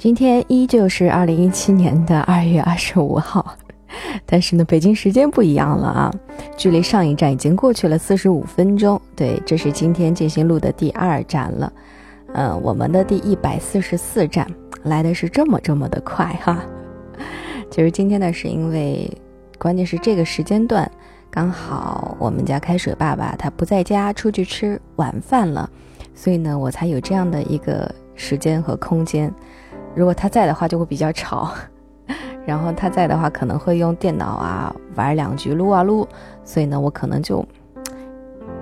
今天依旧是二零一七年的二月二十五号，但是呢，北京时间不一样了啊，距离上一站已经过去了四十五分钟。对，这是今天进行录的第二站了，嗯，我们的第一百四十四站来的是这么这么的快哈。其实今天呢，是因为关键是这个时间段刚好我们家开水爸爸他不在家，出去吃晚饭了，所以呢，我才有这样的一个时间和空间。如果他在的话，就会比较吵；然后他在的话，可能会用电脑啊玩两局撸啊撸，所以呢，我可能就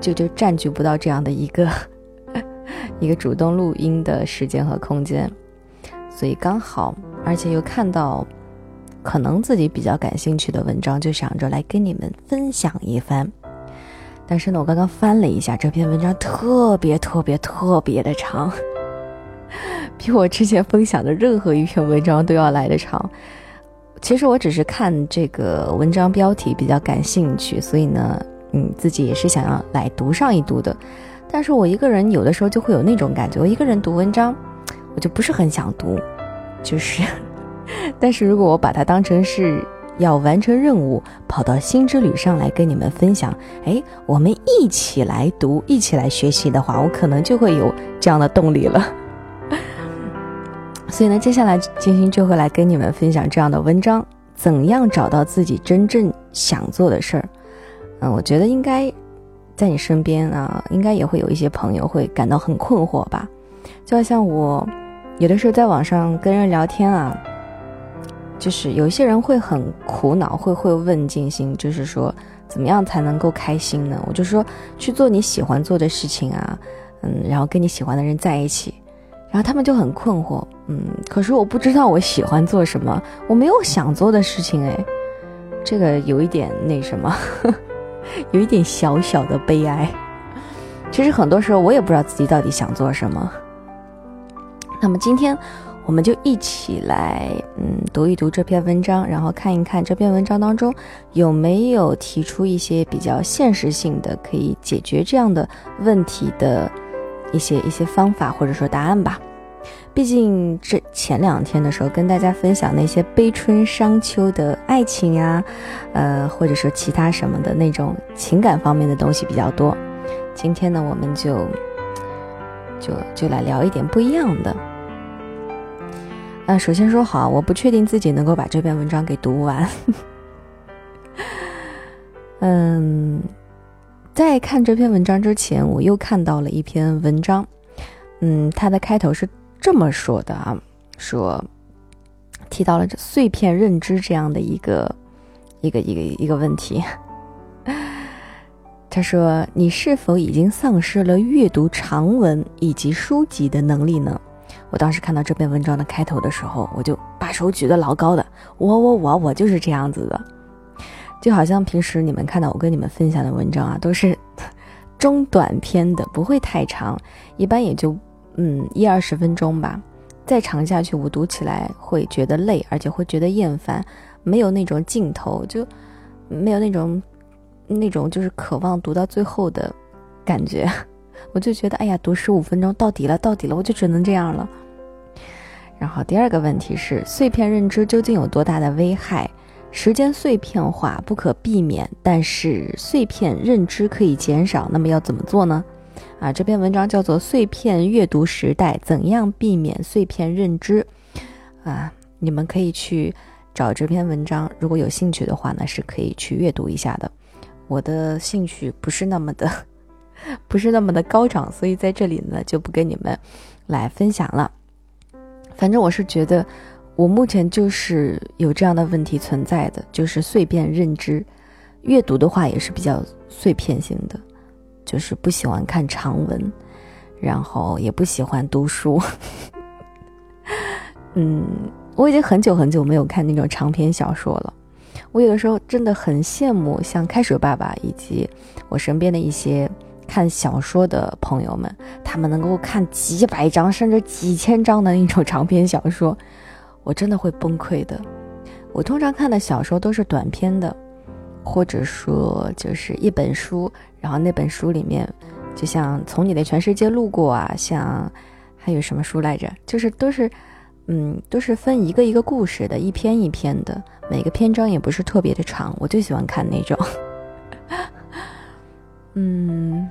就就占据不到这样的一个 一个主动录音的时间和空间。所以刚好，而且又看到可能自己比较感兴趣的文章，就想着来跟你们分享一番。但是呢，我刚刚翻了一下这篇文章，特别特别特别的长。比我之前分享的任何一篇文章都要来的长。其实我只是看这个文章标题比较感兴趣，所以呢，嗯，自己也是想要来读上一读的。但是我一个人有的时候就会有那种感觉，我一个人读文章，我就不是很想读。就是，但是如果我把它当成是要完成任务，跑到新之旅上来跟你们分享，哎，我们一起来读，一起来学习的话，我可能就会有这样的动力了。所以呢，接下来金星就会来跟你们分享这样的文章：怎样找到自己真正想做的事儿。嗯，我觉得应该在你身边啊，应该也会有一些朋友会感到很困惑吧。就好像我有的时候在网上跟人聊天啊，就是有一些人会很苦恼，会会问金星，就是说怎么样才能够开心呢？我就说去做你喜欢做的事情啊，嗯，然后跟你喜欢的人在一起。然后他们就很困惑，嗯，可是我不知道我喜欢做什么，我没有想做的事情，哎，这个有一点那什么，有一点小小的悲哀。其实很多时候我也不知道自己到底想做什么。那么今天我们就一起来，嗯，读一读这篇文章，然后看一看这篇文章当中有没有提出一些比较现实性的可以解决这样的问题的。一些一些方法或者说答案吧，毕竟这前两天的时候跟大家分享那些悲春伤秋的爱情啊，呃，或者说其他什么的那种情感方面的东西比较多。今天呢，我们就就就来聊一点不一样的。呃，首先说好，我不确定自己能够把这篇文章给读完。嗯。在看这篇文章之前，我又看到了一篇文章，嗯，它的开头是这么说的啊，说提到了这碎片认知这样的一个一个一个一个问题。他说：“你是否已经丧失了阅读长文以及书籍的能力呢？”我当时看到这篇文章的开头的时候，我就把手举得老高的，我我我我就是这样子的。就好像平时你们看到我跟你们分享的文章啊，都是 中短篇的，不会太长，一般也就嗯一二十分钟吧。再长下去，我读起来会觉得累，而且会觉得厌烦，没有那种劲头，就没有那种那种就是渴望读到最后的感觉。我就觉得，哎呀，读十五分钟到底了，到底了，我就只能这样了。然后第二个问题是，碎片认知究竟有多大的危害？时间碎片化不可避免，但是碎片认知可以减少。那么要怎么做呢？啊，这篇文章叫做《碎片阅读时代：怎样避免碎片认知》。啊，你们可以去找这篇文章，如果有兴趣的话呢，是可以去阅读一下的。我的兴趣不是那么的，不是那么的高涨，所以在这里呢就不跟你们来分享了。反正我是觉得。我目前就是有这样的问题存在的，就是碎片认知，阅读的话也是比较碎片性的，就是不喜欢看长文，然后也不喜欢读书。嗯，我已经很久很久没有看那种长篇小说了。我有的时候真的很羡慕像开水爸爸以及我身边的一些看小说的朋友们，他们能够看几百章甚至几千章的那种长篇小说。我真的会崩溃的。我通常看的小说都是短篇的，或者说就是一本书，然后那本书里面，就像从你的全世界路过啊，像还有什么书来着，就是都是嗯，都是分一个一个故事的，一篇一篇的，每个篇章也不是特别的长。我就喜欢看那种。嗯，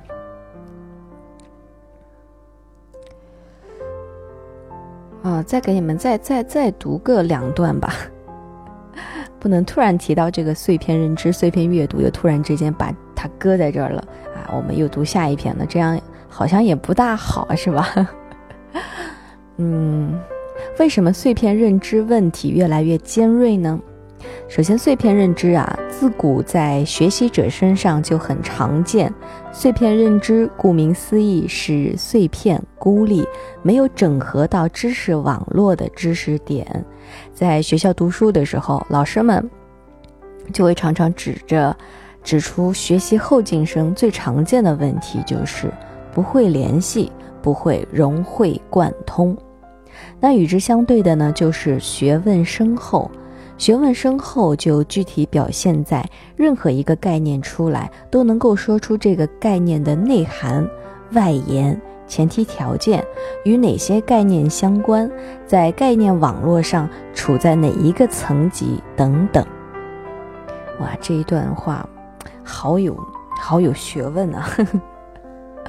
啊，再给你们再再再读个两段吧。不能突然提到这个碎片认知、碎片阅读，又突然之间把它搁在这儿了啊！我们又读下一篇了，这样好像也不大好，是吧？嗯，为什么碎片认知问题越来越尖锐呢？首先，碎片认知啊，自古在学习者身上就很常见。碎片认知顾名思义是碎片、孤立、没有整合到知识网络的知识点。在学校读书的时候，老师们就会常常指着指出学习后进生最常见的问题就是不会联系，不会融会贯通。那与之相对的呢，就是学问深厚。学问深厚，就具体表现在任何一个概念出来，都能够说出这个概念的内涵、外延、前提条件，与哪些概念相关，在概念网络上处在哪一个层级等等。哇，这一段话好有好有学问啊！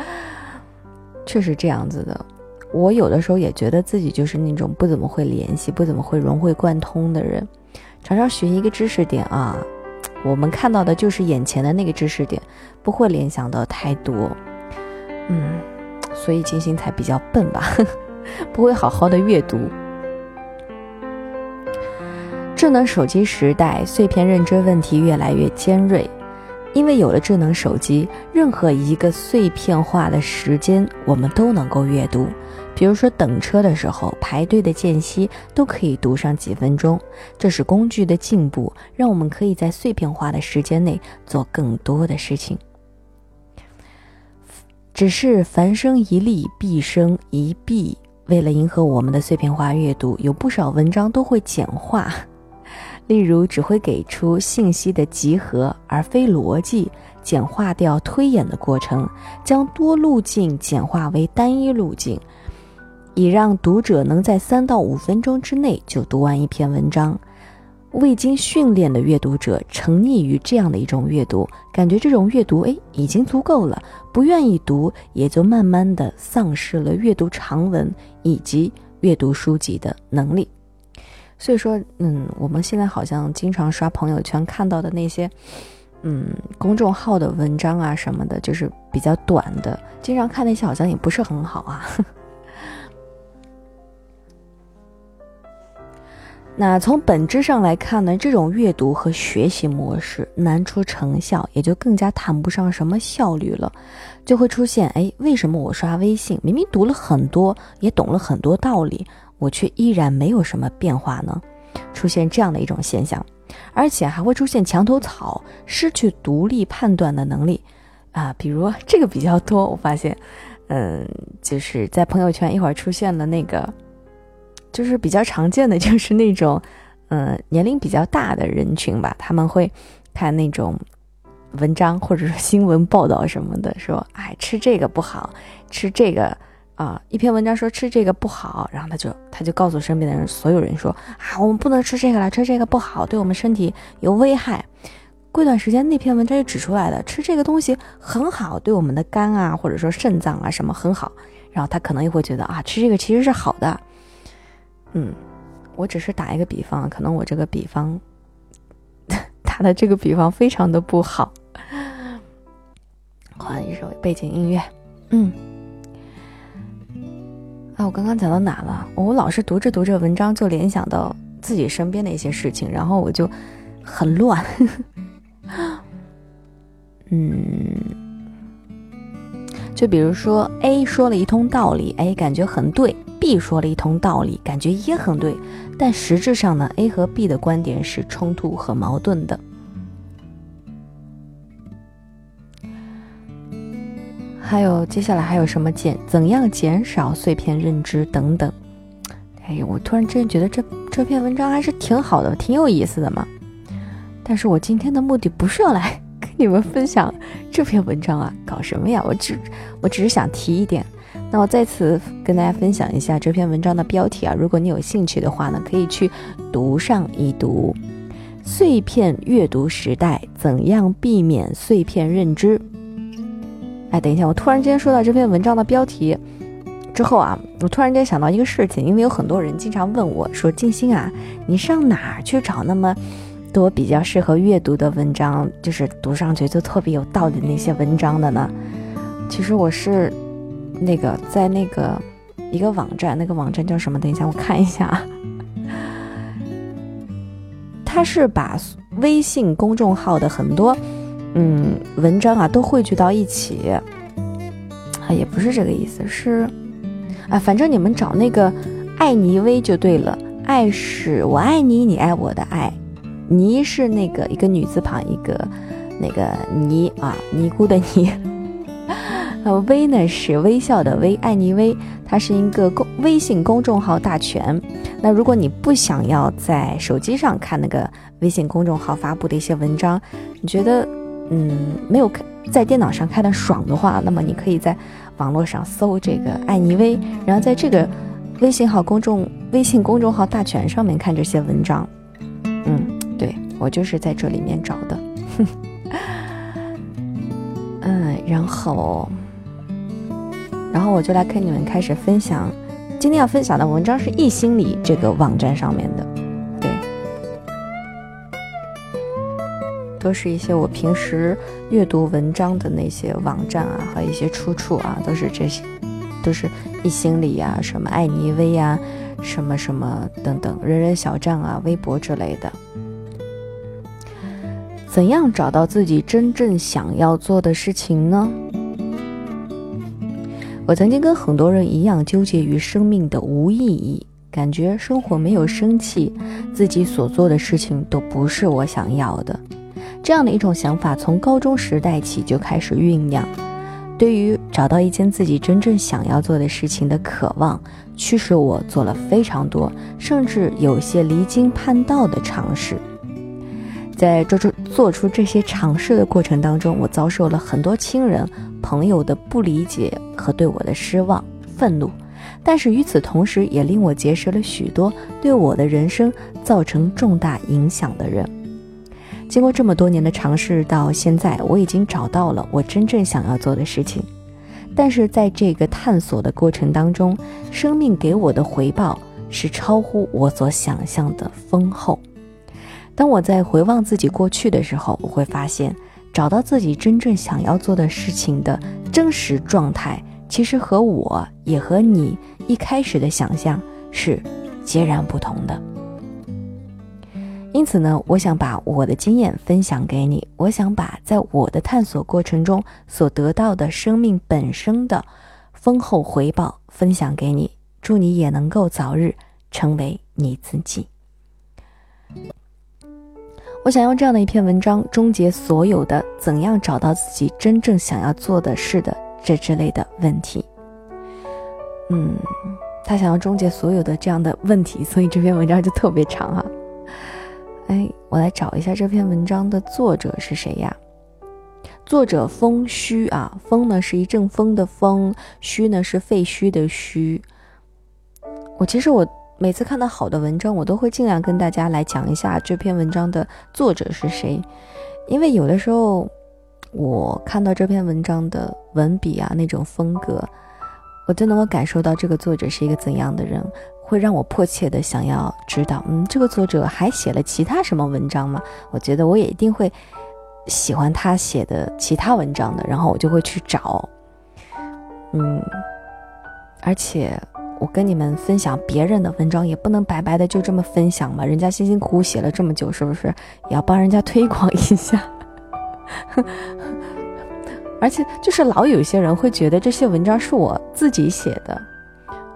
确实这样子的。我有的时候也觉得自己就是那种不怎么会联系、不怎么会融会贯通的人。常常学一个知识点啊，我们看到的就是眼前的那个知识点，不会联想到太多。嗯，所以金星才比较笨吧，不会好好的阅读。智能手机时代，碎片认知问题越来越尖锐，因为有了智能手机，任何一个碎片化的时间，我们都能够阅读。比如说等车的时候，排队的间隙都可以读上几分钟，这是工具的进步，让我们可以在碎片化的时间内做更多的事情。只是凡生一利，必生一弊。为了迎合我们的碎片化阅读，有不少文章都会简化，例如只会给出信息的集合而非逻辑，简化掉推演的过程，将多路径简化为单一路径。以让读者能在三到五分钟之内就读完一篇文章。未经训练的阅读者沉溺于这样的一种阅读，感觉这种阅读哎已经足够了，不愿意读，也就慢慢的丧失了阅读长文以及阅读书籍的能力。所以说，嗯，我们现在好像经常刷朋友圈看到的那些，嗯，公众号的文章啊什么的，就是比较短的，经常看那些好像也不是很好啊。那从本质上来看呢，这种阅读和学习模式难出成效，也就更加谈不上什么效率了，就会出现哎，为什么我刷微信明明读了很多，也懂了很多道理，我却依然没有什么变化呢？出现这样的一种现象，而且还会出现墙头草，失去独立判断的能力啊，比如这个比较多，我发现，嗯，就是在朋友圈一会儿出现了那个。就是比较常见的，就是那种，嗯，年龄比较大的人群吧，他们会看那种文章或者说新闻报道什么的，说，哎，吃这个不好，吃这个啊，一篇文章说吃这个不好，然后他就他就告诉身边的人，所有人说，啊，我们不能吃这个了，吃这个不好，对我们身体有危害。过一段时间，那篇文章就指出来了，吃这个东西很好，对我们的肝啊，或者说肾脏啊什么很好，然后他可能又会觉得啊，吃这个其实是好的。嗯，我只是打一个比方，可能我这个比方打的这个比方非常的不好。换一首背景音乐，嗯，啊，我刚刚讲到哪了？我老是读着读着文章就联想到自己身边的一些事情，然后我就很乱。嗯，就比如说 A 说了一通道理，哎，感觉很对。B 说了一通道理，感觉也很对，但实质上呢，A 和 B 的观点是冲突和矛盾的。还有接下来还有什么减？怎样减少碎片认知等等？哎，我突然之间觉得这这篇文章还是挺好的，挺有意思的嘛。但是我今天的目的不是要来 跟你们分享这篇文章啊，搞什么呀？我只我只是想提一点。那我再次跟大家分享一下这篇文章的标题啊，如果你有兴趣的话呢，可以去读上一读。碎片阅读时代，怎样避免碎片认知？哎，等一下，我突然间说到这篇文章的标题之后啊，我突然间想到一个事情，因为有很多人经常问我说：“静心啊，你上哪儿去找那么多比较适合阅读的文章，就是读上去就特别有道理那些文章的呢？”其实我是。那个在那个一个网站，那个网站叫什么？等一下，我看一下啊。他是把微信公众号的很多嗯文章啊都汇聚到一起啊，也不是这个意思，是啊，反正你们找那个艾妮薇就对了。爱是我爱你，你爱我的爱。尼是那个一个女字旁一个那个尼啊，尼姑的尼。呃，微呢是微笑的微，爱妮微，它是一个公微信公众号大全。那如果你不想要在手机上看那个微信公众号发布的一些文章，你觉得嗯没有在电脑上看的爽的话，那么你可以在网络上搜这个爱妮微，然后在这个微信号公众微信公众号大全上面看这些文章。嗯，我就是在这里面找的。嗯，然后。然后我就来跟你们开始分享，今天要分享的文章是易心理这个网站上面的，对，都是一些我平时阅读文章的那些网站啊和一些出处啊，都是这些，都是易心理呀、什么艾尼薇呀、什么什么等等人人小站啊、微博之类的。怎样找到自己真正想要做的事情呢？我曾经跟很多人一样纠结于生命的无意义，感觉生活没有生气，自己所做的事情都不是我想要的。这样的一种想法从高中时代起就开始酝酿。对于找到一件自己真正想要做的事情的渴望，驱使我做了非常多，甚至有些离经叛道的尝试。在做出做出这些尝试的过程当中，我遭受了很多亲人朋友的不理解和对我的失望、愤怒，但是与此同时，也令我结识了许多对我的人生造成重大影响的人。经过这么多年的尝试，到现在我已经找到了我真正想要做的事情，但是在这个探索的过程当中，生命给我的回报是超乎我所想象的丰厚。当我在回望自己过去的时候，我会发现，找到自己真正想要做的事情的真实状态，其实和我也和你一开始的想象是截然不同的。因此呢，我想把我的经验分享给你，我想把在我的探索过程中所得到的生命本身的丰厚回报分享给你，祝你也能够早日成为你自己。我想用这样的一篇文章终结所有的怎样找到自己真正想要做的事的这之类的问题。嗯，他想要终结所有的这样的问题，所以这篇文章就特别长啊。哎，我来找一下这篇文章的作者是谁呀？作者风虚啊，风呢是一阵风的风，虚呢是废墟的虚。我其实我。每次看到好的文章，我都会尽量跟大家来讲一下这篇文章的作者是谁，因为有的时候我看到这篇文章的文笔啊那种风格，我就能够感受到这个作者是一个怎样的人，会让我迫切的想要知道，嗯，这个作者还写了其他什么文章吗？我觉得我也一定会喜欢他写的其他文章的，然后我就会去找，嗯，而且。我跟你们分享别人的文章，也不能白白的就这么分享嘛。人家辛辛苦苦写了这么久，是不是也要帮人家推广一下？而且就是老有些人会觉得这些文章是我自己写的，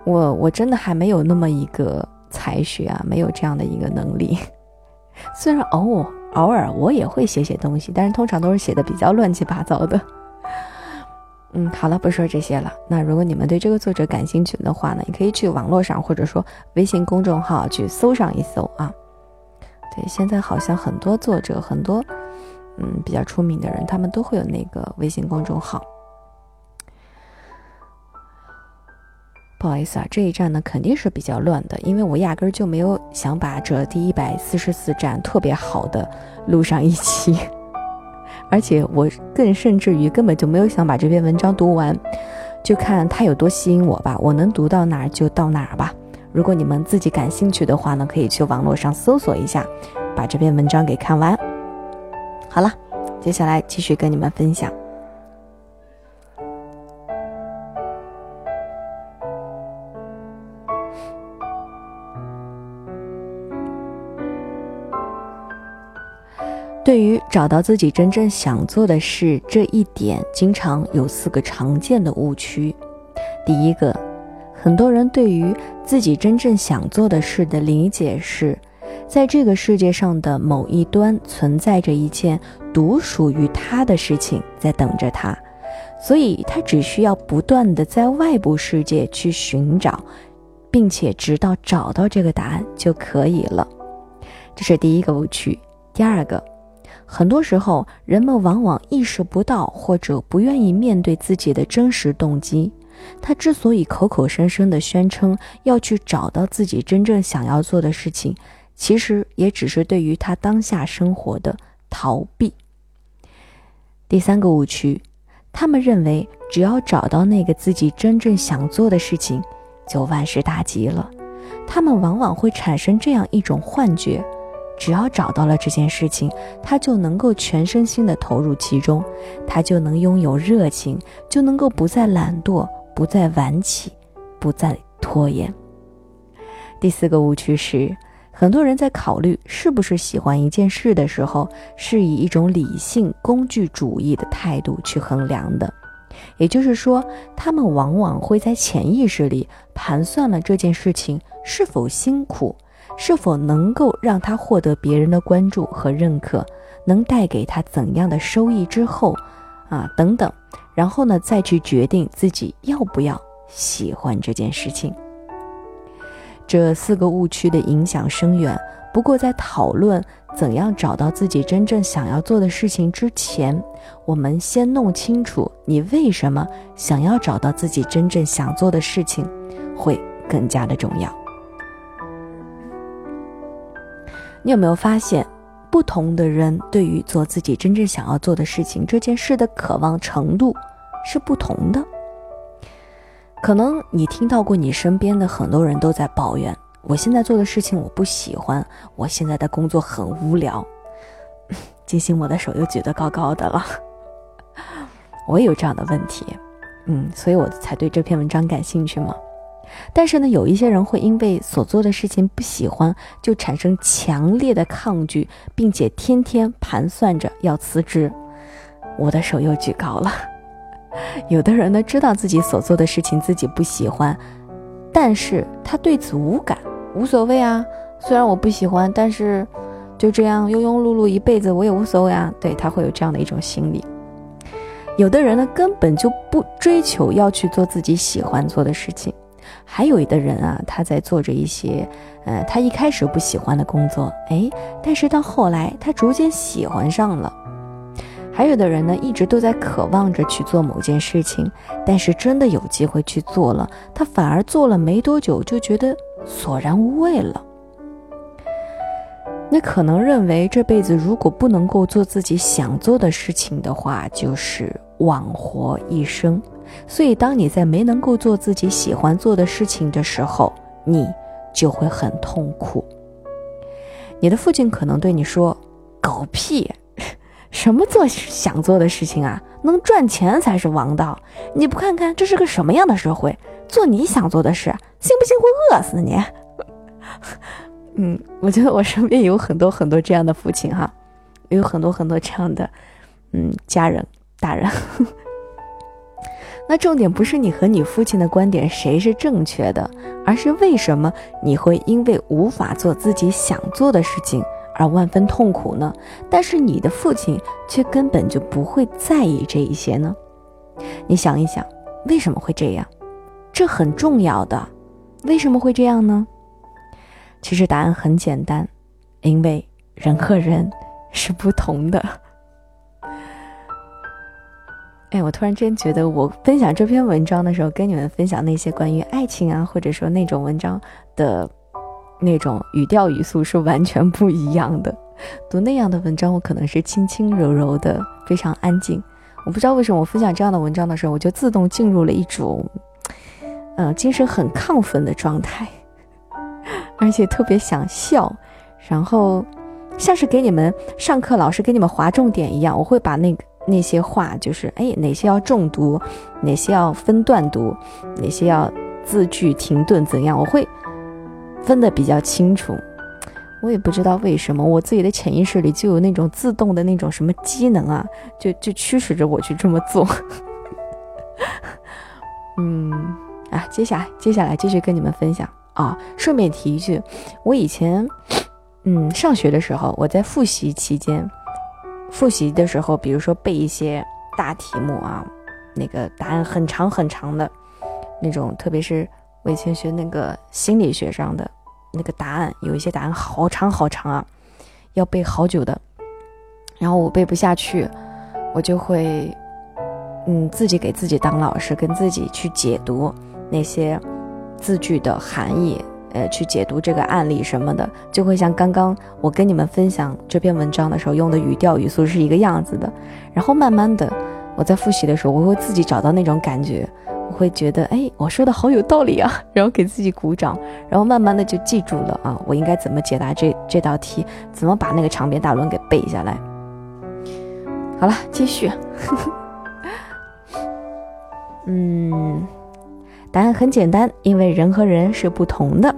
我我真的还没有那么一个才学啊，没有这样的一个能力。虽然偶尔偶尔我也会写写东西，但是通常都是写的比较乱七八糟的。嗯，好了，不说这些了。那如果你们对这个作者感兴趣的话呢，你可以去网络上或者说微信公众号去搜上一搜啊。对，现在好像很多作者，很多嗯比较出名的人，他们都会有那个微信公众号。不好意思啊，这一站呢肯定是比较乱的，因为我压根儿就没有想把这第一百四十四站特别好的录上一期，而且我更甚至于根本就没有想把这篇文章读完，就看它有多吸引我吧，我能读到哪儿就到哪儿吧。如果你们自己感兴趣的话呢，可以去网络上搜索一下，把这篇文章给看完。好了，接下来继续跟你们分享。对于找到自己真正想做的事这一点，经常有四个常见的误区。第一个，很多人对于自己真正想做的事的理解是，在这个世界上的某一端存在着一件独属于他的事情在等着他，所以他只需要不断的在外部世界去寻找，并且直到找到这个答案就可以了。这是第一个误区。第二个。很多时候，人们往往意识不到或者不愿意面对自己的真实动机。他之所以口口声声地宣称要去找到自己真正想要做的事情，其实也只是对于他当下生活的逃避。第三个误区，他们认为只要找到那个自己真正想做的事情，就万事大吉了。他们往往会产生这样一种幻觉。只要找到了这件事情，他就能够全身心的投入其中，他就能拥有热情，就能够不再懒惰，不再晚起，不再拖延。第四个误区是，很多人在考虑是不是喜欢一件事的时候，是以一种理性工具主义的态度去衡量的，也就是说，他们往往会在潜意识里盘算了这件事情是否辛苦。是否能够让他获得别人的关注和认可，能带给他怎样的收益之后，啊等等，然后呢再去决定自己要不要喜欢这件事情。这四个误区的影响深远。不过在讨论怎样找到自己真正想要做的事情之前，我们先弄清楚你为什么想要找到自己真正想做的事情，会更加的重要。你有没有发现，不同的人对于做自己真正想要做的事情这件事的渴望程度是不同的？可能你听到过你身边的很多人都在抱怨：“我现在做的事情我不喜欢，我现在的工作很无聊。”金星，我的手又举得高高的了。我也有这样的问题，嗯，所以我才对这篇文章感兴趣嘛。但是呢，有一些人会因为所做的事情不喜欢，就产生强烈的抗拒，并且天天盘算着要辞职。我的手又举高了。有的人呢，知道自己所做的事情自己不喜欢，但是他对此无感，无所谓啊。虽然我不喜欢，但是就这样庸庸碌碌一辈子，我也无所谓啊。对他会有这样的一种心理。有的人呢，根本就不追求要去做自己喜欢做的事情。还有的人啊，他在做着一些，呃，他一开始不喜欢的工作，哎，但是到后来他逐渐喜欢上了。还有的人呢，一直都在渴望着去做某件事情，但是真的有机会去做了，他反而做了没多久就觉得索然无味了。那可能认为这辈子如果不能够做自己想做的事情的话，就是枉活一生。所以，当你在没能够做自己喜欢做的事情的时候，你就会很痛苦。你的父亲可能对你说：“狗屁，什么做想做的事情啊？能赚钱才是王道。你不看看这是个什么样的社会？做你想做的事，信不信会饿死你？” 嗯，我觉得我身边有很多很多这样的父亲哈，有很多很多这样的嗯家人大人。那重点不是你和你父亲的观点谁是正确的，而是为什么你会因为无法做自己想做的事情而万分痛苦呢？但是你的父亲却根本就不会在意这一些呢？你想一想，为什么会这样？这很重要的，为什么会这样呢？其实答案很简单，因为人和人是不同的。哎，我突然间觉得，我分享这篇文章的时候，跟你们分享那些关于爱情啊，或者说那种文章的，那种语调语速是完全不一样的。读那样的文章，我可能是轻轻柔柔的，非常安静。我不知道为什么，我分享这样的文章的时候，我就自动进入了一种，呃，精神很亢奋的状态，而且特别想笑，然后像是给你们上课老师给你们划重点一样，我会把那个。那些话就是哎，哪些要重读，哪些要分段读，哪些要字句停顿怎样？我会分得比较清楚。我也不知道为什么，我自己的潜意识里就有那种自动的那种什么机能啊，就就驱使着我去这么做。嗯，啊，接下来接下来继续跟你们分享啊。顺便提一句，我以前嗯上学的时候，我在复习期间。复习的时候，比如说背一些大题目啊，那个答案很长很长的，那种，特别是我以前学那个心理学上的那个答案，有一些答案好长好长啊，要背好久的。然后我背不下去，我就会，嗯，自己给自己当老师，跟自己去解读那些字句的含义。呃，去解读这个案例什么的，就会像刚刚我跟你们分享这篇文章的时候用的语调语速是一个样子的。然后慢慢的，我在复习的时候，我会自己找到那种感觉，我会觉得，哎，我说的好有道理啊，然后给自己鼓掌，然后慢慢的就记住了啊，我应该怎么解答这这道题，怎么把那个长篇大论给背下来。好了，继续。嗯，答案很简单，因为人和人是不同的。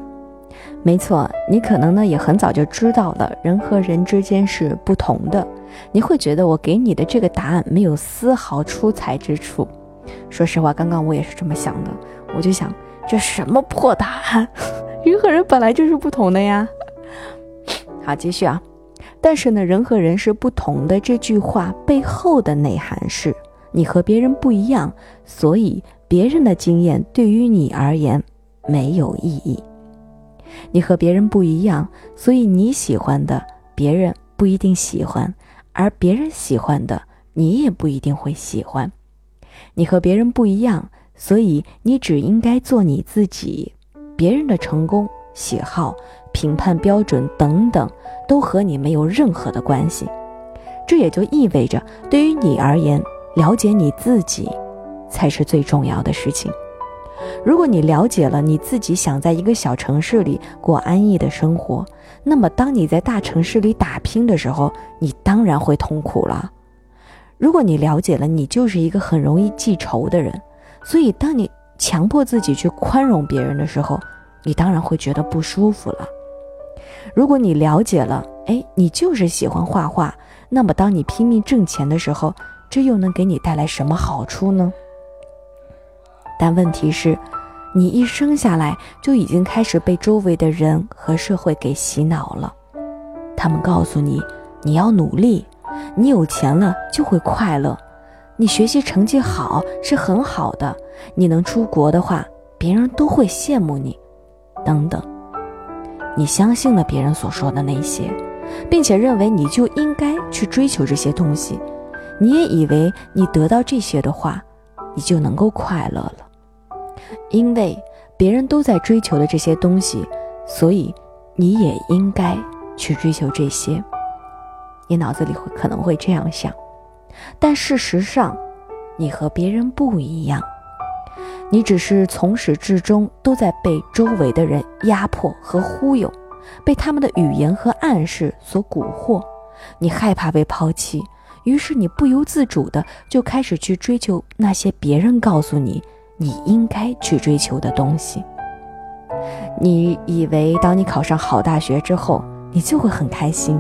没错，你可能呢也很早就知道了，人和人之间是不同的。你会觉得我给你的这个答案没有丝毫出彩之处。说实话，刚刚我也是这么想的，我就想这什么破答案？人和人本来就是不同的呀。好，继续啊。但是呢，人和人是不同的这句话背后的内涵是，你和别人不一样，所以别人的经验对于你而言没有意义。你和别人不一样，所以你喜欢的别人不一定喜欢，而别人喜欢的你也不一定会喜欢。你和别人不一样，所以你只应该做你自己。别人的成功、喜好、评判标准等等，都和你没有任何的关系。这也就意味着，对于你而言，了解你自己才是最重要的事情。如果你了解了你自己想在一个小城市里过安逸的生活，那么当你在大城市里打拼的时候，你当然会痛苦了。如果你了解了你就是一个很容易记仇的人，所以当你强迫自己去宽容别人的时候，你当然会觉得不舒服了。如果你了解了，哎，你就是喜欢画画，那么当你拼命挣钱的时候，这又能给你带来什么好处呢？但问题是，你一生下来就已经开始被周围的人和社会给洗脑了。他们告诉你，你要努力，你有钱了就会快乐，你学习成绩好是很好的，你能出国的话，别人都会羡慕你，等等。你相信了别人所说的那些，并且认为你就应该去追求这些东西，你也以为你得到这些的话，你就能够快乐了。因为别人都在追求的这些东西，所以你也应该去追求这些。你脑子里会可能会这样想，但事实上，你和别人不一样。你只是从始至终都在被周围的人压迫和忽悠，被他们的语言和暗示所蛊惑。你害怕被抛弃，于是你不由自主的就开始去追求那些别人告诉你。你应该去追求的东西。你以为当你考上好大学之后，你就会很开心，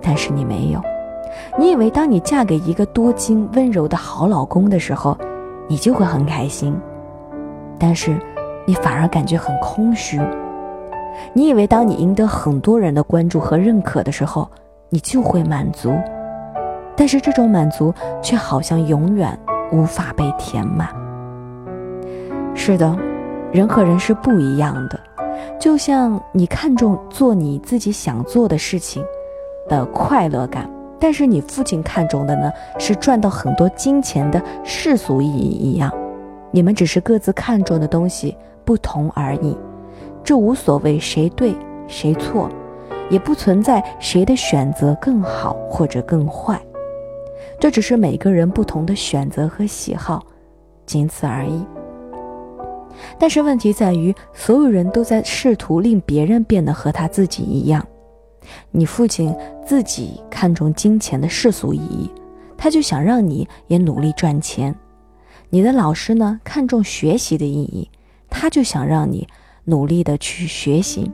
但是你没有。你以为当你嫁给一个多金温柔的好老公的时候，你就会很开心，但是你反而感觉很空虚。你以为当你赢得很多人的关注和认可的时候，你就会满足，但是这种满足却好像永远无法被填满。是的，人和人是不一样的。就像你看重做你自己想做的事情的快乐感，但是你父亲看重的呢，是赚到很多金钱的世俗意义一样。你们只是各自看重的东西不同而已，这无所谓谁对谁错，也不存在谁的选择更好或者更坏，这只是每个人不同的选择和喜好，仅此而已。但是问题在于，所有人都在试图令别人变得和他自己一样。你父亲自己看重金钱的世俗意义，他就想让你也努力赚钱。你的老师呢，看重学习的意义，他就想让你努力的去学习。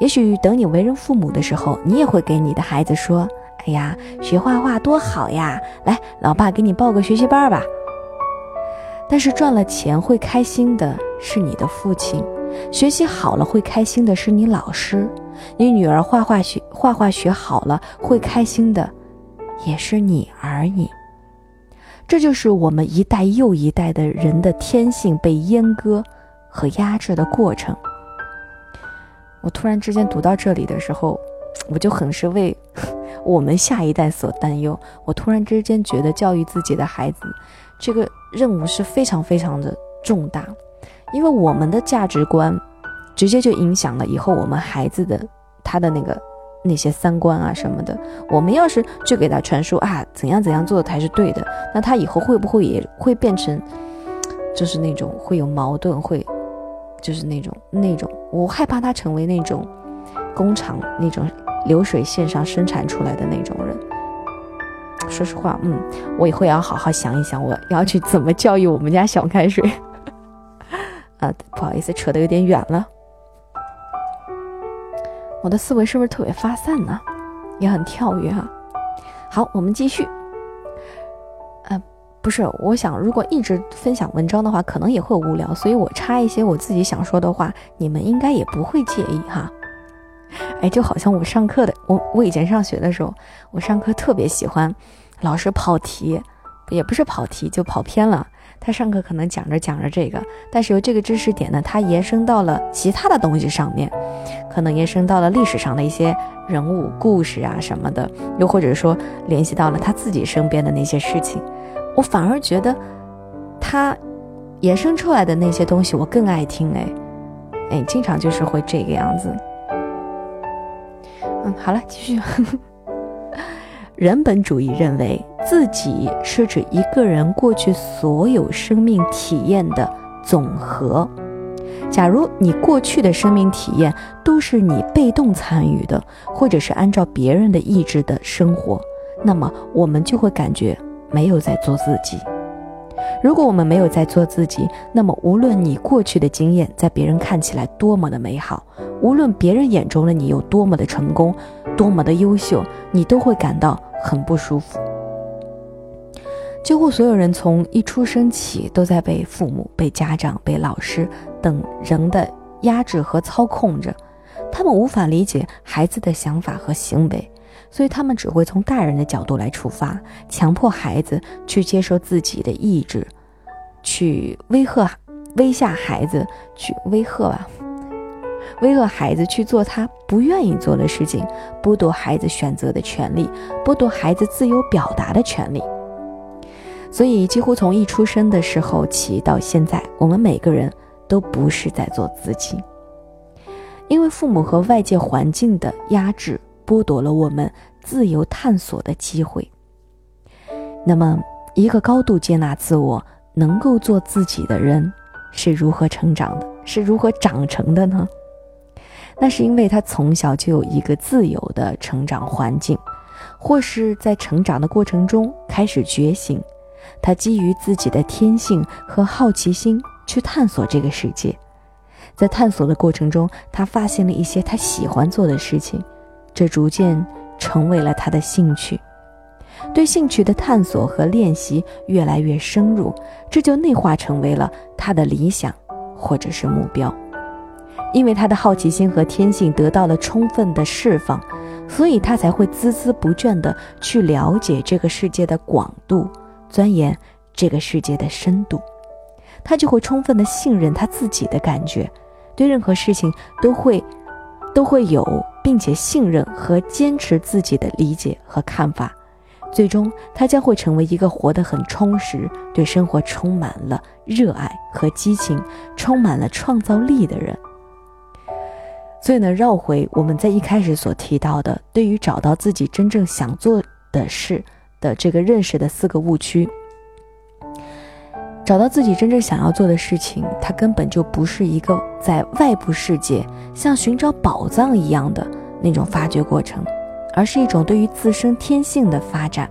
也许等你为人父母的时候，你也会给你的孩子说：“哎呀，学画画多好呀！来，老爸给你报个学习班吧。”但是赚了钱会开心的是你的父亲，学习好了会开心的是你老师，你女儿画画学画画学好了会开心的，也是你而已。这就是我们一代又一代的人的天性被阉割和压制的过程。我突然之间读到这里的时候，我就很是为我们下一代所担忧。我突然之间觉得教育自己的孩子，这个任务是非常非常的重大，因为我们的价值观，直接就影响了以后我们孩子的他的那个。那些三观啊什么的，我们要是就给他传输啊，怎样怎样做的才是对的，那他以后会不会也会变成，就是那种会有矛盾，会就是那种那种，我害怕他成为那种工厂那种流水线上生产出来的那种人。说实话，嗯，我以后也要好好想一想，我要去怎么教育我们家小开水。啊，不好意思，扯得有点远了。我的思维是不是特别发散呢？也很跳跃哈。好，我们继续。呃，不是，我想如果一直分享文章的话，可能也会无聊，所以我插一些我自己想说的话，你们应该也不会介意哈。哎，就好像我上课的，我我以前上学的时候，我上课特别喜欢老师跑题，也不是跑题，就跑偏了。他上课可能讲着讲着这个，但是由这个知识点呢，他延伸到了其他的东西上面，可能延伸到了历史上的一些人物故事啊什么的，又或者说联系到了他自己身边的那些事情，我反而觉得他延伸出来的那些东西我更爱听哎，哎，经常就是会这个样子。嗯，好了，继续。人本主义认为。自己是指一个人过去所有生命体验的总和。假如你过去的生命体验都是你被动参与的，或者是按照别人的意志的生活，那么我们就会感觉没有在做自己。如果我们没有在做自己，那么无论你过去的经验在别人看起来多么的美好，无论别人眼中的你有多么的成功、多么的优秀，你都会感到很不舒服。几乎所有人从一出生起都在被父母、被家长、被老师等人的压制和操控着，他们无法理解孩子的想法和行为，所以他们只会从大人的角度来出发，强迫孩子去接受自己的意志，去威吓、威吓孩子，去威吓吧，为了孩子去做他不愿意做的事情，剥夺孩子选择的权利，剥夺孩子自由表达的权利。所以，几乎从一出生的时候起到现在，我们每个人都不是在做自己，因为父母和外界环境的压制，剥夺了我们自由探索的机会。那么，一个高度接纳自我、能够做自己的人是如何成长的？是如何长成的呢？那是因为他从小就有一个自由的成长环境，或是在成长的过程中开始觉醒。他基于自己的天性和好奇心去探索这个世界，在探索的过程中，他发现了一些他喜欢做的事情，这逐渐成为了他的兴趣。对兴趣的探索和练习越来越深入，这就内化成为了他的理想或者是目标。因为他的好奇心和天性得到了充分的释放，所以他才会孜孜不倦地去了解这个世界的广度。钻研这个世界的深度，他就会充分的信任他自己的感觉，对任何事情都会都会有并且信任和坚持自己的理解和看法，最终他将会成为一个活得很充实、对生活充满了热爱和激情、充满了创造力的人。所以呢，绕回我们在一开始所提到的，对于找到自己真正想做的事的这个认识的四个误区。找到自己真正想要做的事情，它根本就不是一个在外部世界像寻找宝藏一样的那种发掘过程，而是一种对于自身天性的发展。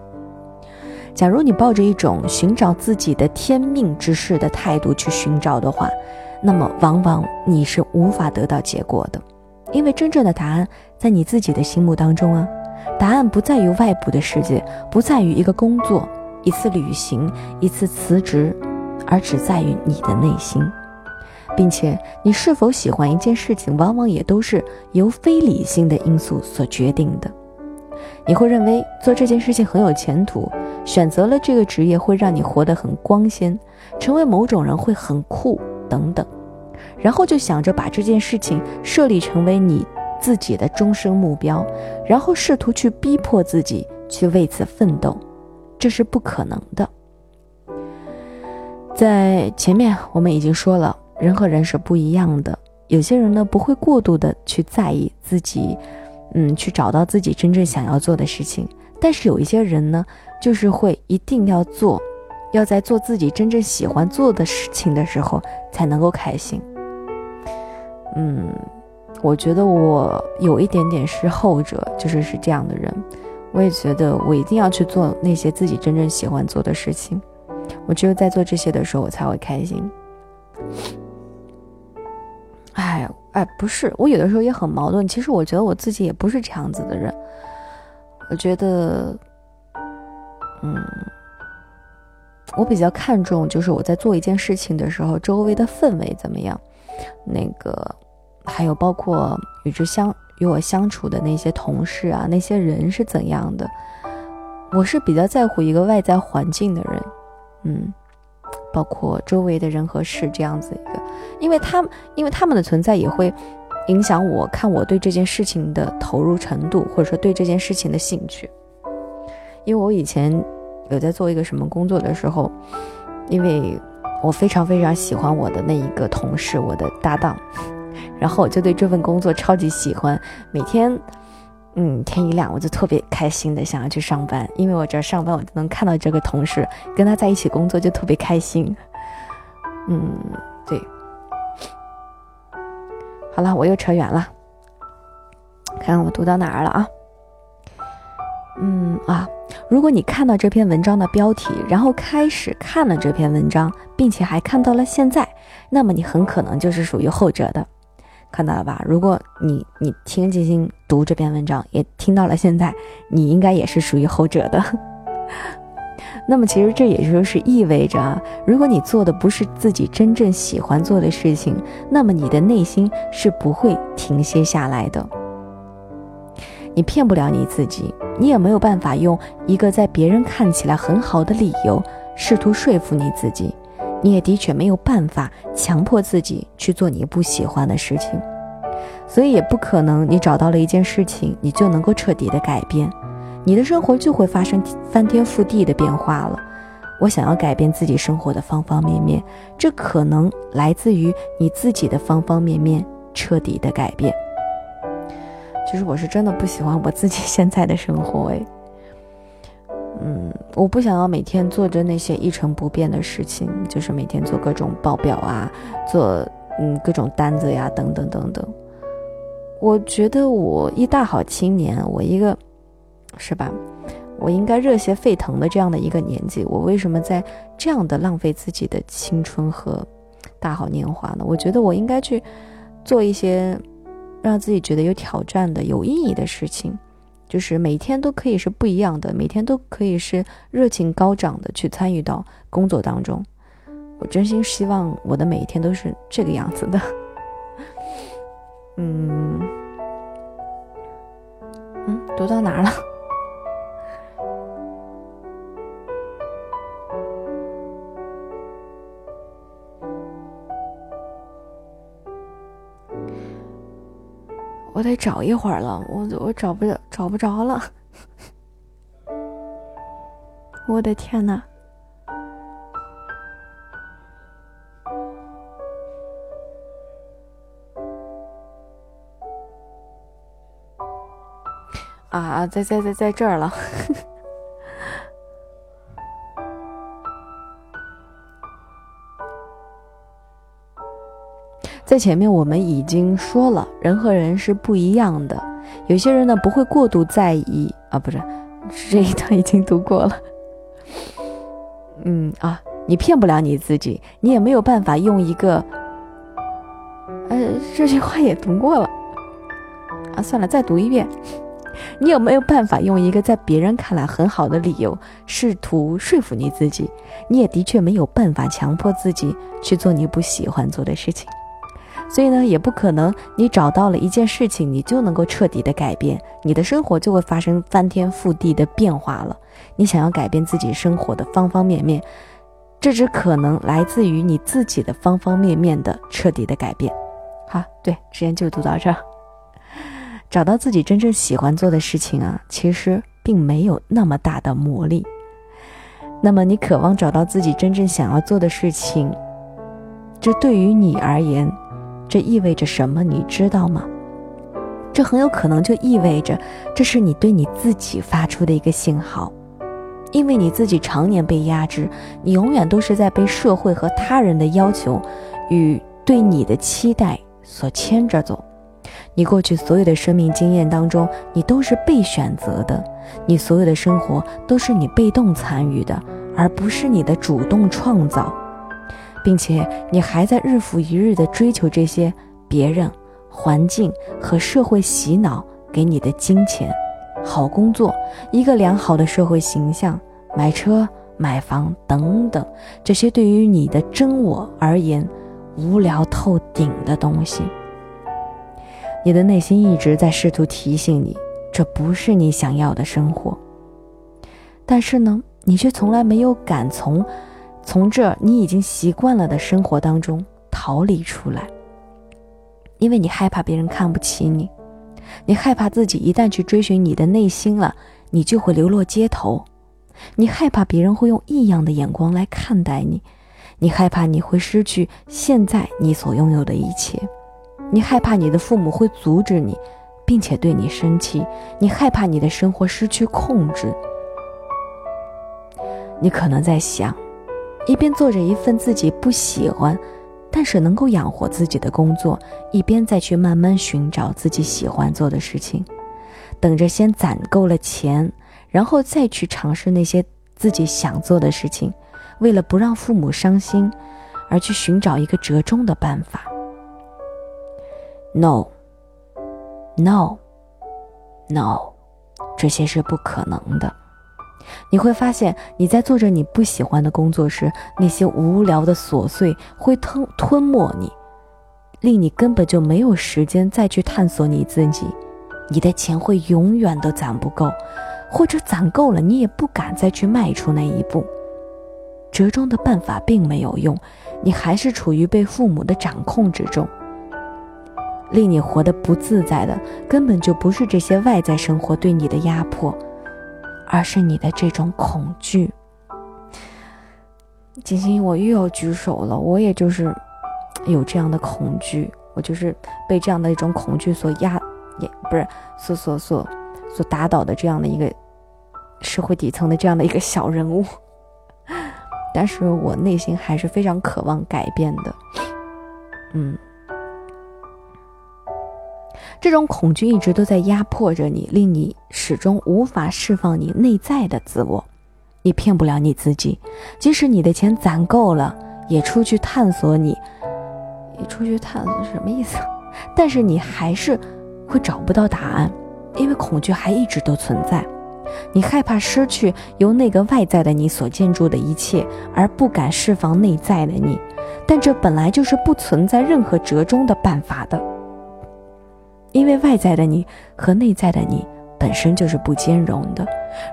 假如你抱着一种寻找自己的天命之事的态度去寻找的话，那么往往你是无法得到结果的，因为真正的答案在你自己的心目当中啊。答案不在于外部的世界，不在于一个工作、一次旅行、一次辞职。而只在于你的内心，并且你是否喜欢一件事情，往往也都是由非理性的因素所决定的。你会认为做这件事情很有前途，选择了这个职业会让你活得很光鲜，成为某种人会很酷等等，然后就想着把这件事情设立成为你自己的终生目标，然后试图去逼迫自己去为此奋斗，这是不可能的。在前面我们已经说了，人和人是不一样的。有些人呢不会过度的去在意自己，嗯，去找到自己真正想要做的事情。但是有一些人呢，就是会一定要做，要在做自己真正喜欢做的事情的时候才能够开心。嗯，我觉得我有一点点是后者，就是是这样的人。我也觉得我一定要去做那些自己真正喜欢做的事情。我只有在做这些的时候，我才会开心。哎哎，不是，我有的时候也很矛盾。其实我觉得我自己也不是这样子的人。我觉得，嗯，我比较看重就是我在做一件事情的时候，周围的氛围怎么样，那个还有包括与之相与我相处的那些同事啊，那些人是怎样的。我是比较在乎一个外在环境的人。嗯，包括周围的人和事这样子一个，因为他们因为他们的存在也会影响我看我对这件事情的投入程度，或者说对这件事情的兴趣。因为我以前有在做一个什么工作的时候，因为我非常非常喜欢我的那一个同事，我的搭档，然后我就对这份工作超级喜欢，每天。嗯，天一亮我就特别开心的想要去上班，因为我这上班我就能看到这个同事，跟他在一起工作就特别开心。嗯，对。好了，我又扯远了，看看我读到哪儿了啊？嗯啊，如果你看到这篇文章的标题，然后开始看了这篇文章，并且还看到了现在，那么你很可能就是属于后者的。看到了吧？如果你你听金星读这篇文章，也听到了现在，你应该也是属于后者的。那么其实这也就是意味着，如果你做的不是自己真正喜欢做的事情，那么你的内心是不会停歇下来的。你骗不了你自己，你也没有办法用一个在别人看起来很好的理由试图说服你自己。你也的确没有办法强迫自己去做你不喜欢的事情，所以也不可能你找到了一件事情，你就能够彻底的改变，你的生活就会发生翻天覆地的变化了。我想要改变自己生活的方方面面，这可能来自于你自己的方方面面彻底的改变。其实我是真的不喜欢我自己现在的生活，诶。嗯，我不想要每天做着那些一成不变的事情，就是每天做各种报表啊，做嗯各种单子呀，等等等等。我觉得我一大好青年，我一个，是吧？我应该热血沸腾的这样的一个年纪，我为什么在这样的浪费自己的青春和大好年华呢？我觉得我应该去做一些让自己觉得有挑战的、有意义的事情。就是每天都可以是不一样的，每天都可以是热情高涨的去参与到工作当中。我真心希望我的每一天都是这个样子的。嗯嗯，读到哪儿了？我得找一会儿了，我我找不着找不着了。我的天哪！啊，在在在在这儿了。在前面我们已经说了，人和人是不一样的。有些人呢不会过度在意啊，不是这一段已经读过了。嗯啊，你骗不了你自己，你也没有办法用一个……呃，这句话也读过了啊，算了，再读一遍。你有没有办法用一个在别人看来很好的理由试图说服你自己？你也的确没有办法强迫自己去做你不喜欢做的事情。所以呢，也不可能你找到了一件事情，你就能够彻底的改变你的生活，就会发生翻天覆地的变化了。你想要改变自己生活的方方面面，这只可能来自于你自己的方方面面的彻底的改变。好，对，之前就读到这儿。找到自己真正喜欢做的事情啊，其实并没有那么大的魔力。那么，你渴望找到自己真正想要做的事情，这对于你而言。这意味着什么？你知道吗？这很有可能就意味着，这是你对你自己发出的一个信号，因为你自己常年被压制，你永远都是在被社会和他人的要求与对你的期待所牵着走。你过去所有的生命经验当中，你都是被选择的，你所有的生活都是你被动参与的，而不是你的主动创造。并且你还在日复一日地追求这些别人、环境和社会洗脑给你的金钱、好工作、一个良好的社会形象、买车、买房等等这些对于你的真我而言无聊透顶的东西。你的内心一直在试图提醒你，这不是你想要的生活。但是呢，你却从来没有敢从。从这你已经习惯了的生活当中逃离出来，因为你害怕别人看不起你，你害怕自己一旦去追寻你的内心了，你就会流落街头，你害怕别人会用异样的眼光来看待你，你害怕你会失去现在你所拥有的一切，你害怕你的父母会阻止你，并且对你生气，你害怕你的生活失去控制，你可能在想。一边做着一份自己不喜欢，但是能够养活自己的工作，一边再去慢慢寻找自己喜欢做的事情，等着先攒够了钱，然后再去尝试那些自己想做的事情。为了不让父母伤心，而去寻找一个折中的办法。No，No，No，这些是不可能的。你会发现，你在做着你不喜欢的工作时，那些无聊的琐碎会吞吞没你，令你根本就没有时间再去探索你自己。你的钱会永远都攒不够，或者攒够了，你也不敢再去迈出那一步。折中的办法并没有用，你还是处于被父母的掌控之中。令你活得不自在的，根本就不是这些外在生活对你的压迫。而是你的这种恐惧，金星，我又要举手了。我也就是有这样的恐惧，我就是被这样的一种恐惧所压，也不是所所所所打倒的这样的一个社会底层的这样的一个小人物。但是我内心还是非常渴望改变的，嗯。这种恐惧一直都在压迫着你，令你始终无法释放你内在的自我。你骗不了你自己，即使你的钱攒够了，也出去探索你，你出去探索什么意思？但是你还是会找不到答案，因为恐惧还一直都存在。你害怕失去由那个外在的你所建筑的一切，而不敢释放内在的你。但这本来就是不存在任何折中的办法的。因为外在的你和内在的你本身就是不兼容的，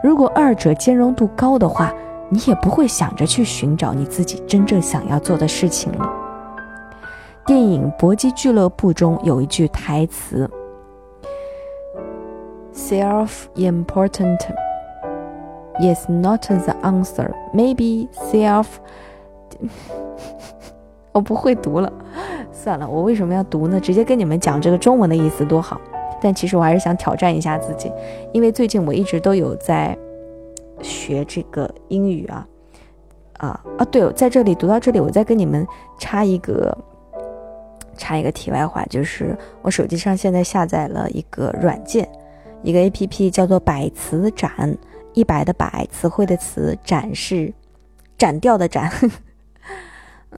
如果二者兼容度高的话，你也不会想着去寻找你自己真正想要做的事情了。电影《搏击俱乐部》中有一句台词：“ self-important is not the answer. Maybe self 我不会读了，算了，我为什么要读呢？直接跟你们讲这个中文的意思多好。但其实我还是想挑战一下自己，因为最近我一直都有在学这个英语啊，啊啊，对，在这里读到这里，我再跟你们插一个插一个题外话，就是我手机上现在下载了一个软件，一个 A P P 叫做百词斩，一百的百，词汇的词，斩是斩掉的斩。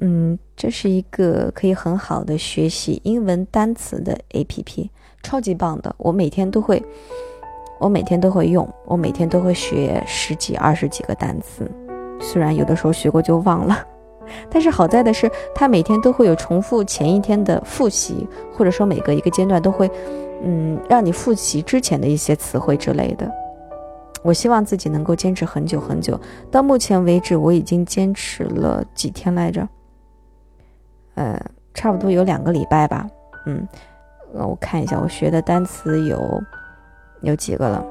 嗯，这是一个可以很好的学习英文单词的 A P P，超级棒的。我每天都会，我每天都会用，我每天都会学十几、二十几个单词。虽然有的时候学过就忘了，但是好在的是，它每天都会有重复前一天的复习，或者说每隔一个阶段都会，嗯，让你复习之前的一些词汇之类的。我希望自己能够坚持很久很久。到目前为止，我已经坚持了几天来着？呃，差不多有两个礼拜吧，嗯，我看一下，我学的单词有有几个了，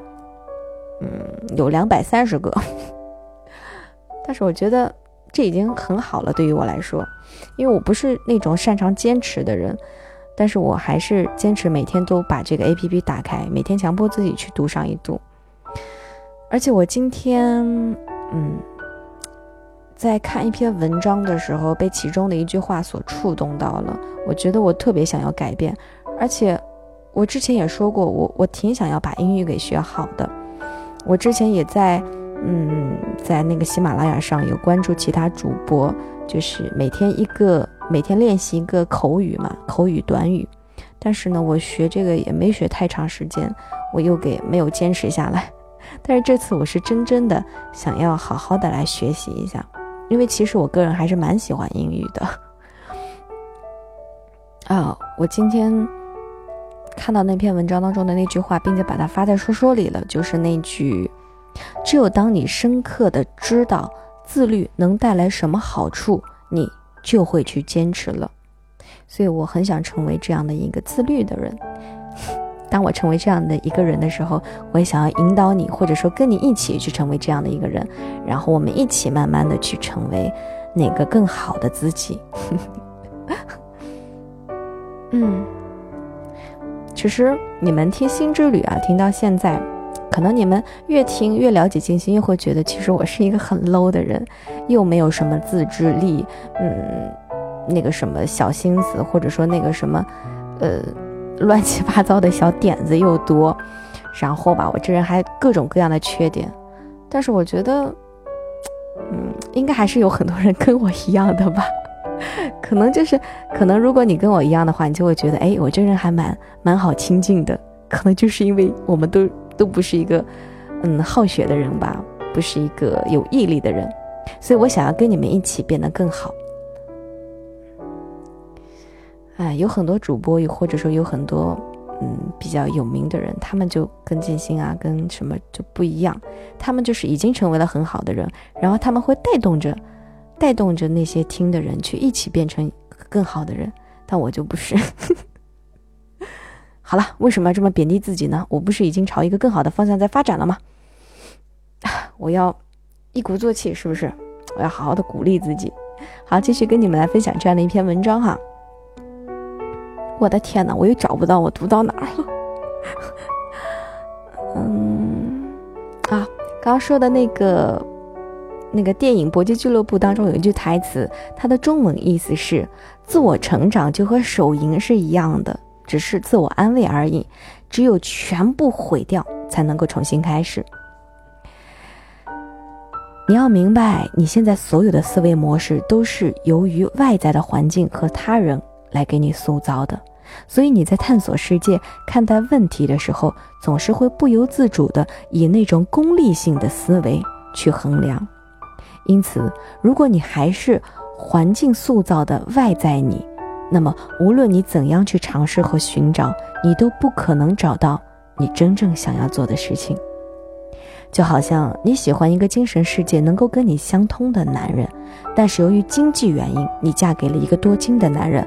嗯，有两百三十个，但是我觉得这已经很好了，对于我来说，因为我不是那种擅长坚持的人，但是我还是坚持每天都把这个 A P P 打开，每天强迫自己去读上一读，而且我今天，嗯。在看一篇文章的时候，被其中的一句话所触动到了。我觉得我特别想要改变，而且我之前也说过，我我挺想要把英语给学好的。我之前也在，嗯，在那个喜马拉雅上有关注其他主播，就是每天一个，每天练习一个口语嘛，口语短语。但是呢，我学这个也没学太长时间，我又给没有坚持下来。但是这次我是真真的想要好好的来学习一下。因为其实我个人还是蛮喜欢英语的啊！我今天看到那篇文章当中的那句话，并且把它发在说说里了，就是那句：“只有当你深刻的知道自律能带来什么好处，你就会去坚持了。”所以我很想成为这样的一个自律的人。当我成为这样的一个人的时候，我也想要引导你，或者说跟你一起去成为这样的一个人，然后我们一起慢慢的去成为哪个更好的自己。嗯，其实你们听心之旅啊，听到现在，可能你们越听越了解静心，又会觉得其实我是一个很 low 的人，又没有什么自制力，嗯，那个什么小心思，或者说那个什么，呃。乱七八糟的小点子又多，然后吧，我这人还各种各样的缺点，但是我觉得，嗯，应该还是有很多人跟我一样的吧，可能就是，可能如果你跟我一样的话，你就会觉得，哎，我这人还蛮蛮好亲近的，可能就是因为我们都都不是一个，嗯，好学的人吧，不是一个有毅力的人，所以我想要跟你们一起变得更好。哎，有很多主播，又或者说有很多，嗯，比较有名的人，他们就跟静心啊，跟什么就不一样。他们就是已经成为了很好的人，然后他们会带动着，带动着那些听的人去一起变成更好的人。但我就不是。好了，为什么要这么贬低自己呢？我不是已经朝一个更好的方向在发展了吗？我要一鼓作气，是不是？我要好好的鼓励自己。好，继续跟你们来分享这样的一篇文章哈。我的天哪，我又找不到我读到哪儿了。嗯，啊，刚刚说的那个那个电影《搏击俱乐部》当中有一句台词，它的中文意思是：自我成长就和手淫是一样的，只是自我安慰而已。只有全部毁掉，才能够重新开始。你要明白，你现在所有的思维模式都是由于外在的环境和他人。来给你塑造的，所以你在探索世界、看待问题的时候，总是会不由自主的以那种功利性的思维去衡量。因此，如果你还是环境塑造的外在你，那么无论你怎样去尝试和寻找，你都不可能找到你真正想要做的事情。就好像你喜欢一个精神世界能够跟你相通的男人，但是由于经济原因，你嫁给了一个多金的男人。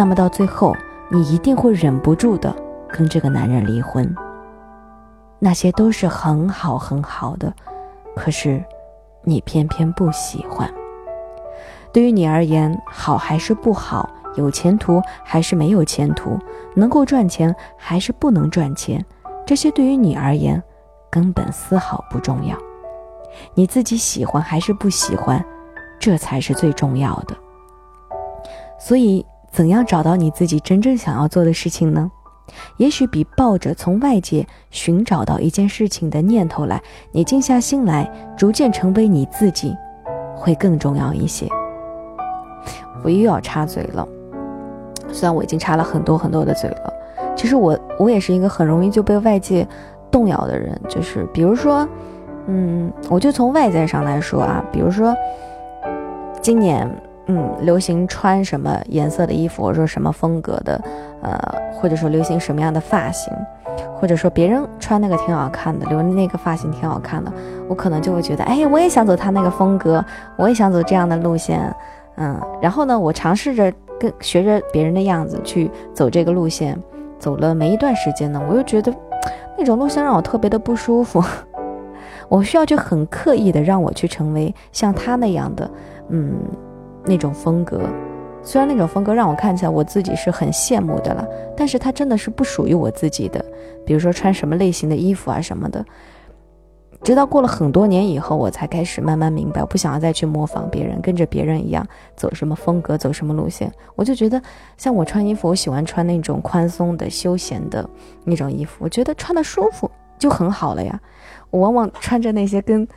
那么到最后，你一定会忍不住的跟这个男人离婚。那些都是很好很好的，可是你偏偏不喜欢。对于你而言，好还是不好，有前途还是没有前途，能够赚钱还是不能赚钱，这些对于你而言根本丝毫不重要。你自己喜欢还是不喜欢，这才是最重要的。所以，怎样找到你自己真正想要做的事情呢？也许比抱着从外界寻找到一件事情的念头来，你静下心来，逐渐成为你自己，会更重要一些。我又要插嘴了，虽然我已经插了很多很多的嘴了。其实我我也是一个很容易就被外界动摇的人，就是比如说。嗯，我就从外在上来说啊，比如说，今年嗯流行穿什么颜色的衣服，或者说什么风格的，呃，或者说流行什么样的发型，或者说别人穿那个挺好看的，留那个发型挺好看的，我可能就会觉得，哎，我也想走他那个风格，我也想走这样的路线，嗯，然后呢，我尝试着跟学着别人的样子去走这个路线，走了没一段时间呢，我又觉得那种路线让我特别的不舒服。我需要去很刻意的让我去成为像他那样的，嗯，那种风格。虽然那种风格让我看起来我自己是很羡慕的了，但是它真的是不属于我自己的。比如说穿什么类型的衣服啊什么的，直到过了很多年以后，我才开始慢慢明白，我不想要再去模仿别人，跟着别人一样走什么风格，走什么路线。我就觉得，像我穿衣服，我喜欢穿那种宽松的、休闲的那种衣服，我觉得穿的舒服就很好了呀。我往往穿着那些跟，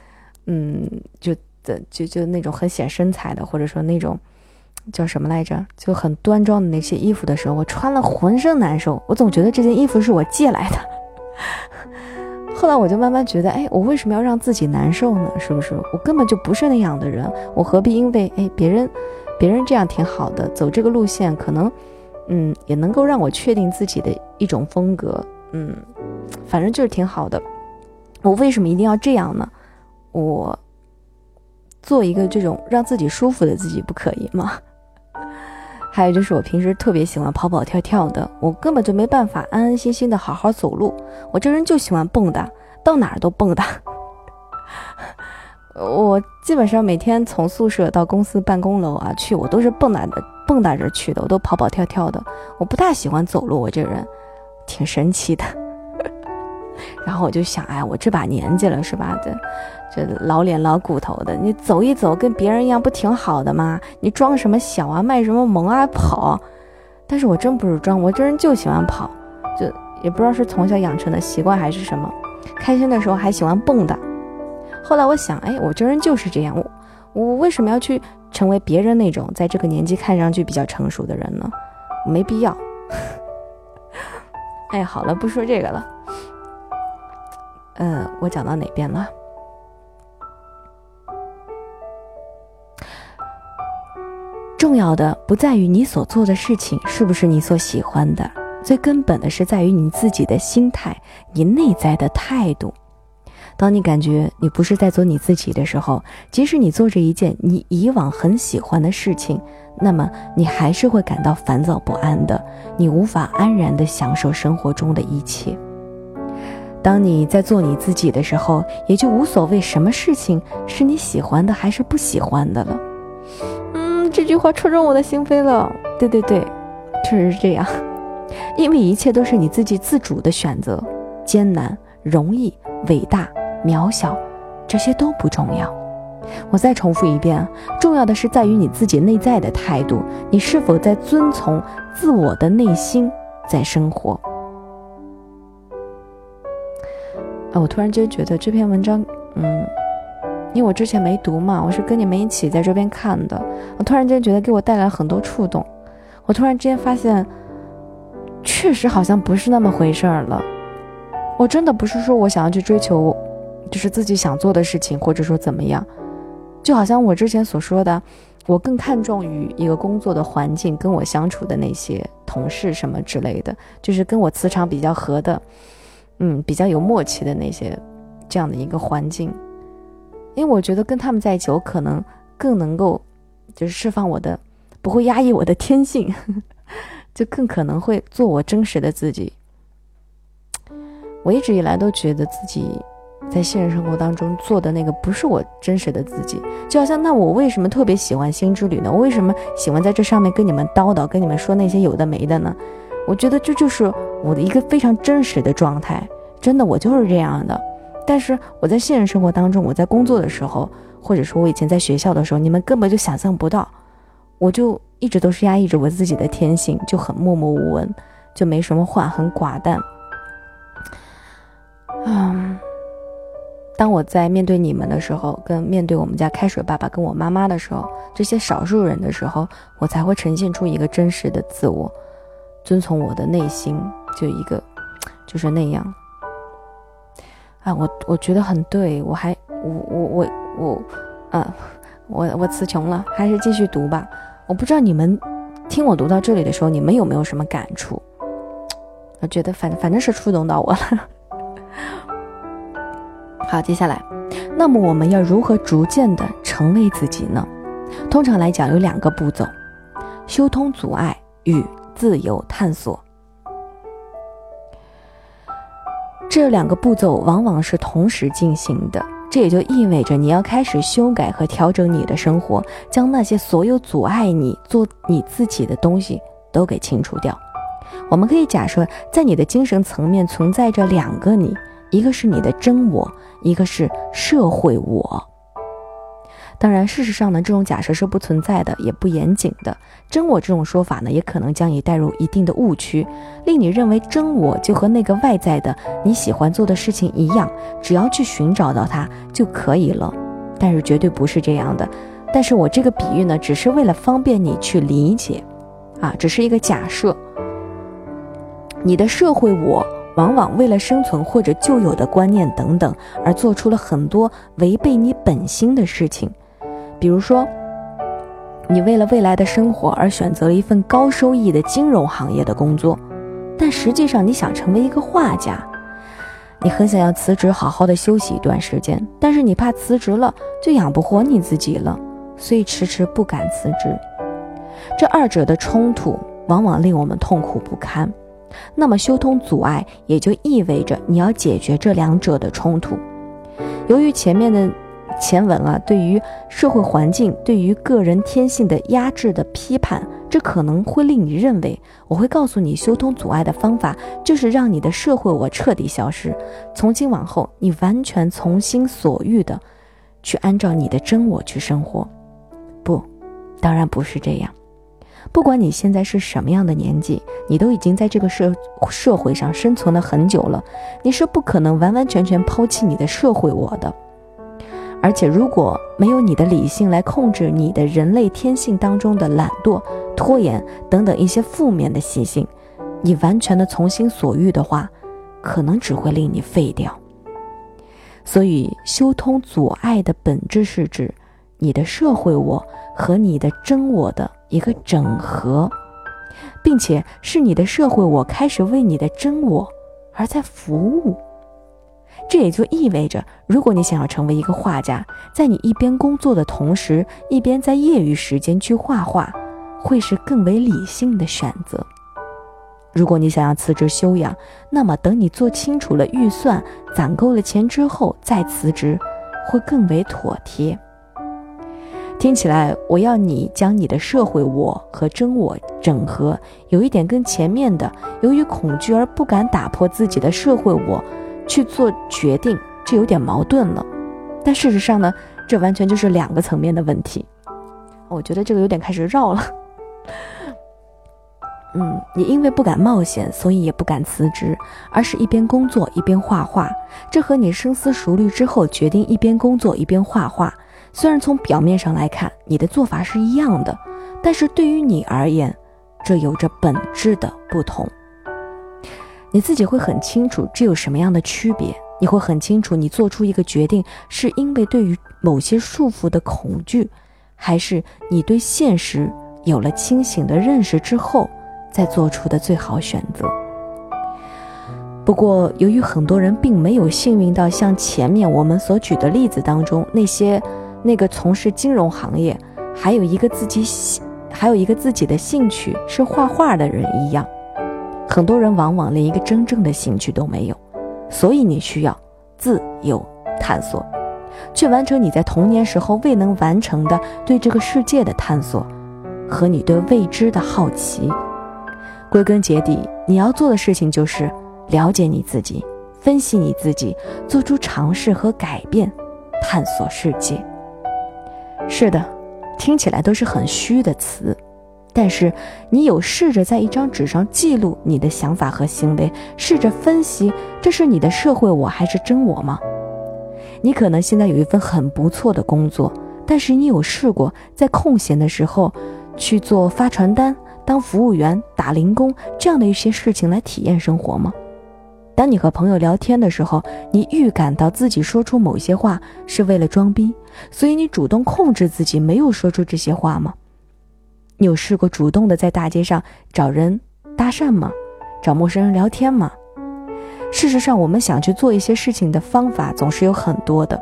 嗯，就的就就那种很显身材的，或者说那种叫什么来着，就很端庄的那些衣服的时候，我穿了浑身难受。我总觉得这件衣服是我借来的。后来我就慢慢觉得，哎，我为什么要让自己难受呢？是不是？我根本就不是那样的人，我何必因为哎别人别人这样挺好的，走这个路线可能，嗯，也能够让我确定自己的一种风格，嗯，反正就是挺好的。我为什么一定要这样呢？我做一个这种让自己舒服的自己不可以吗？还有就是我平时特别喜欢跑跑跳跳的，我根本就没办法安安心心的好好走路。我这人就喜欢蹦跶，到哪儿都蹦跶。我基本上每天从宿舍到公司办公楼啊去，我都是蹦跶着蹦跶着去的，我都跑跑跳跳的。我不大喜欢走路，我这人挺神奇的。然后我就想，哎，我这把年纪了，是吧？这这老脸老骨头的，你走一走，跟别人一样，不挺好的吗？你装什么小啊，卖什么萌啊，跑？但是我真不是装，我这人就喜欢跑，就也不知道是从小养成的习惯还是什么。开心的时候还喜欢蹦跶。后来我想，哎，我这人就是这样，我我为什么要去成为别人那种在这个年纪看上去比较成熟的人呢？没必要。哎，好了，不说这个了。呃，我讲到哪边了？重要的不在于你所做的事情是不是你所喜欢的，最根本的是在于你自己的心态，你内在的态度。当你感觉你不是在做你自己的时候，即使你做着一件你以往很喜欢的事情，那么你还是会感到烦躁不安的，你无法安然的享受生活中的一切。当你在做你自己的时候，也就无所谓什么事情是你喜欢的还是不喜欢的了。这句话戳中我的心扉了。对对对，确实是这样。因为一切都是你自己自主的选择，艰难、容易、伟大、渺小，这些都不重要。我再重复一遍，重要的是在于你自己内在的态度，你是否在遵从自我的内心在生活。啊，我突然间觉得这篇文章，嗯，因为我之前没读嘛，我是跟你们一起在这边看的。我突然间觉得给我带来很多触动。我突然之间发现，确实好像不是那么回事儿了。我真的不是说我想要去追求，就是自己想做的事情，或者说怎么样。就好像我之前所说的，我更看重于一个工作的环境，跟我相处的那些同事什么之类的，就是跟我磁场比较合的。嗯，比较有默契的那些，这样的一个环境，因为我觉得跟他们在一起，我可能更能够，就是释放我的，不会压抑我的天性，就更可能会做我真实的自己。我一直以来都觉得自己在现实生活当中做的那个不是我真实的自己，就好像那我为什么特别喜欢星之旅呢？我为什么喜欢在这上面跟你们叨叨，跟你们说那些有的没的呢？我觉得这就是我的一个非常真实的状态，真的我就是这样的。但是我在现实生活当中，我在工作的时候，或者说我以前在学校的时候，你们根本就想象不到，我就一直都是压抑着我自己的天性，就很默默无闻，就没什么话，很寡淡。嗯，当我在面对你们的时候，跟面对我们家开水爸爸跟我妈妈的时候，这些少数人的时候，我才会呈现出一个真实的自我，遵从我的内心，就一个，就是那样。啊，我我觉得很对，我还我我我我，啊，我我词穷了，还是继续读吧。我不知道你们听我读到这里的时候，你们有没有什么感触？我觉得反反正是触动到我了。好，接下来，那么我们要如何逐渐的成为自己呢？通常来讲，有两个步骤：修通阻碍与自由探索。这两个步骤往往是同时进行的，这也就意味着你要开始修改和调整你的生活，将那些所有阻碍你做你自己的东西都给清除掉。我们可以假设，在你的精神层面存在着两个你，一个是你的真我，一个是社会我。当然，事实上呢，这种假设是不存在的，也不严谨的。真我这种说法呢，也可能将你带入一定的误区，令你认为真我就和那个外在的你喜欢做的事情一样，只要去寻找到它就可以了。但是绝对不是这样的。但是我这个比喻呢，只是为了方便你去理解，啊，只是一个假设。你的社会我往往为了生存或者旧有的观念等等，而做出了很多违背你本心的事情。比如说，你为了未来的生活而选择了一份高收益的金融行业的工作，但实际上你想成为一个画家，你很想要辞职好好的休息一段时间，但是你怕辞职了就养不活你自己了，所以迟迟不敢辞职。这二者的冲突往往令我们痛苦不堪。那么修通阻碍也就意味着你要解决这两者的冲突。由于前面的。前文啊，对于社会环境、对于个人天性的压制的批判，这可能会令你认为，我会告诉你修通阻碍的方法，就是让你的社会我彻底消失，从今往后，你完全从心所欲的，去按照你的真我去生活。不，当然不是这样。不管你现在是什么样的年纪，你都已经在这个社社会上生存了很久了，你是不可能完完全全抛弃你的社会我的。而且，如果没有你的理性来控制你的人类天性当中的懒惰、拖延等等一些负面的习性，你完全的从心所欲的话，可能只会令你废掉。所以，修通阻碍的本质是指你的社会我和你的真我的一个整合，并且是你的社会我开始为你的真我而在服务。这也就意味着，如果你想要成为一个画家，在你一边工作的同时，一边在业余时间去画画，会是更为理性的选择。如果你想要辞职休养，那么等你做清楚了预算，攒够了钱之后再辞职，会更为妥帖。听起来，我要你将你的社会我和真我整合，有一点跟前面的由于恐惧而不敢打破自己的社会我。去做决定，这有点矛盾了。但事实上呢，这完全就是两个层面的问题。我觉得这个有点开始绕了。嗯，你因为不敢冒险，所以也不敢辞职，而是一边工作一边画画。这和你深思熟虑之后决定一边工作一边画画，虽然从表面上来看你的做法是一样的，但是对于你而言，这有着本质的不同。你自己会很清楚这有什么样的区别，你会很清楚你做出一个决定是因为对于某些束缚的恐惧，还是你对现实有了清醒的认识之后再做出的最好选择。不过，由于很多人并没有幸运到像前面我们所举的例子当中那些那个从事金融行业，还有一个自己喜，还有一个自己的兴趣是画画的人一样。很多人往往连一个真正的兴趣都没有，所以你需要自由探索，去完成你在童年时候未能完成的对这个世界的探索和你对未知的好奇。归根结底，你要做的事情就是了解你自己，分析你自己，做出尝试和改变，探索世界。是的，听起来都是很虚的词，但是你有试着在一张纸上记录你的想法和行为，试着分析这是你的社会我还是真我吗？你可能现在有一份很不错的工作，但是你有试过在空闲的时候去做发传单？当服务员、打零工这样的一些事情来体验生活吗？当你和朋友聊天的时候，你预感到自己说出某些话是为了装逼，所以你主动控制自己没有说出这些话吗？你有试过主动的在大街上找人搭讪吗？找陌生人聊天吗？事实上，我们想去做一些事情的方法总是有很多的，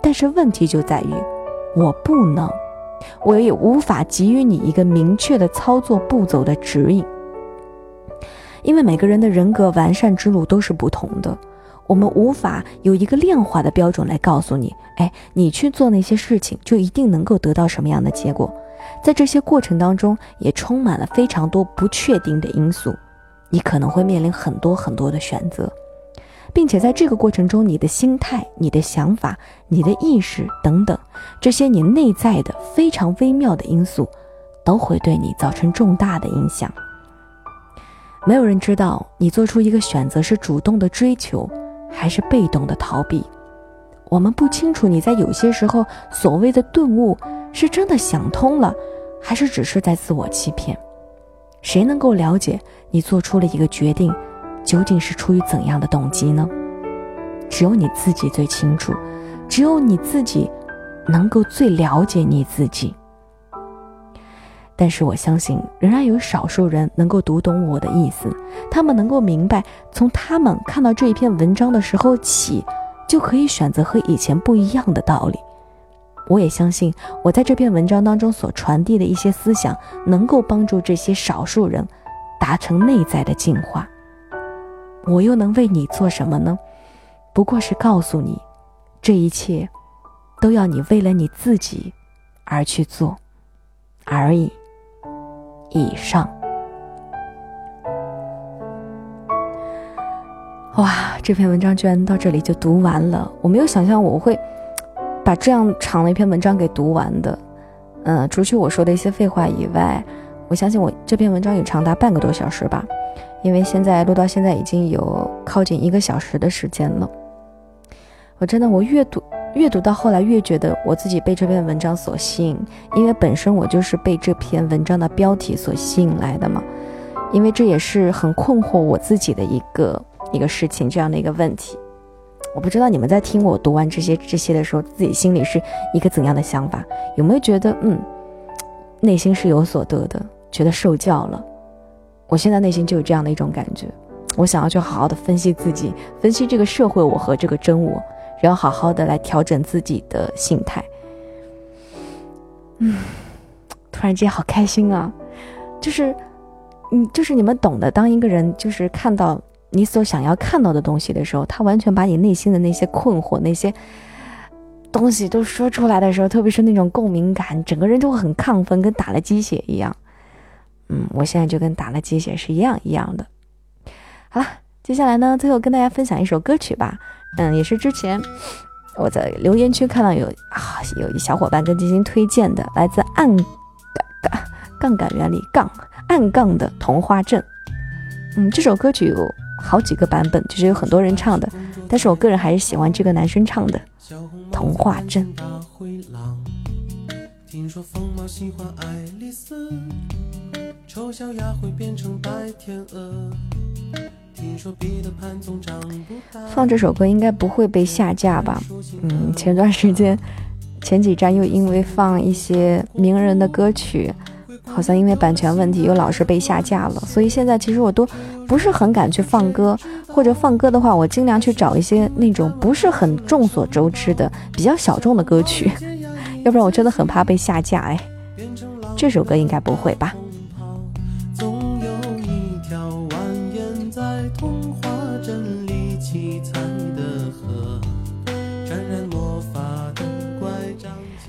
但是问题就在于，我不能。我也无法给予你一个明确的操作步骤的指引，因为每个人的人格完善之路都是不同的，我们无法有一个量化的标准来告诉你，哎，你去做那些事情就一定能够得到什么样的结果，在这些过程当中也充满了非常多不确定的因素，你可能会面临很多很多的选择。并且在这个过程中，你的心态、你的想法、你的意识等等，这些你内在的非常微妙的因素，都会对你造成重大的影响。没有人知道你做出一个选择是主动的追求，还是被动的逃避。我们不清楚你在有些时候所谓的顿悟，是真的想通了，还是只是在自我欺骗。谁能够了解你做出了一个决定？究竟是出于怎样的动机呢？只有你自己最清楚，只有你自己能够最了解你自己。但是我相信，仍然有少数人能够读懂我的意思，他们能够明白，从他们看到这一篇文章的时候起，就可以选择和以前不一样的道理。我也相信，我在这篇文章当中所传递的一些思想，能够帮助这些少数人达成内在的进化。我又能为你做什么呢？不过是告诉你，这一切都要你为了你自己而去做而已。以上。哇，这篇文章居然到这里就读完了。我没有想象我会把这样长的一篇文章给读完的。嗯，除去我说的一些废话以外，我相信我这篇文章也长达半个多小时吧。因为现在录到现在已经有靠近一个小时的时间了，我真的我越读越读到后来越觉得我自己被这篇文章所吸引，因为本身我就是被这篇文章的标题所吸引来的嘛，因为这也是很困惑我自己的一个一个事情，这样的一个问题，我不知道你们在听我读完这些这些的时候，自己心里是一个怎样的想法，有没有觉得嗯，内心是有所得的，觉得受教了。我现在内心就有这样的一种感觉，我想要去好好的分析自己，分析这个社会我和这个真我，然后好好的来调整自己的心态。嗯，突然间好开心啊！就是，嗯，就是你们懂得，当一个人就是看到你所想要看到的东西的时候，他完全把你内心的那些困惑、那些东西都说出来的时候，特别是那种共鸣感，整个人就会很亢奋，跟打了鸡血一样。嗯，我现在就跟打了鸡血是一样一样的。好了，接下来呢，最后跟大家分享一首歌曲吧。嗯，也是之前我在留言区看到有啊，有一小伙伴跟进行推荐的，来自暗杠杠杠杆原理杠暗杠的童话镇。嗯，这首歌曲有好几个版本，就是有很多人唱的，但是我个人还是喜欢这个男生唱的《童话镇》。听说疯猫喜欢爱丽丝。丑小鸭会变成白天鹅。放这首歌应该不会被下架吧？嗯，前段时间前几站又因为放一些名人的歌曲，好像因为版权问题又老是被下架了，所以现在其实我都不是很敢去放歌，或者放歌的话，我尽量去找一些那种不是很众所周知的、比较小众的歌曲，要不然我真的很怕被下架。哎，这首歌应该不会吧？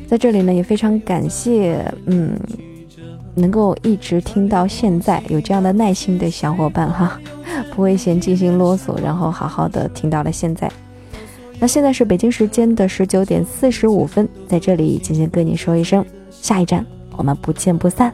在这里呢，也非常感谢，嗯。能够一直听到现在有这样的耐心的小伙伴哈，不会嫌进行啰嗦，然后好好的听到了现在。那现在是北京时间的十九点四十五分，在这里今天跟你说一声，下一站我们不见不散。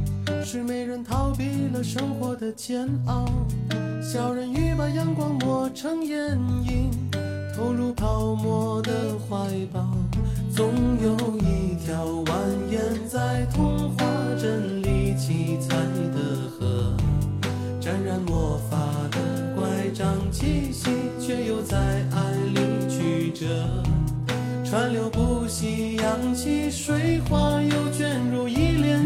是没人逃避了生活的煎熬，小人鱼把阳光磨成眼影，投入泡沫的怀抱。总有一条蜿蜒在童话镇里七彩的河，沾染魔法的乖张气息，却又在爱里曲折，川流不息，扬起水花，又卷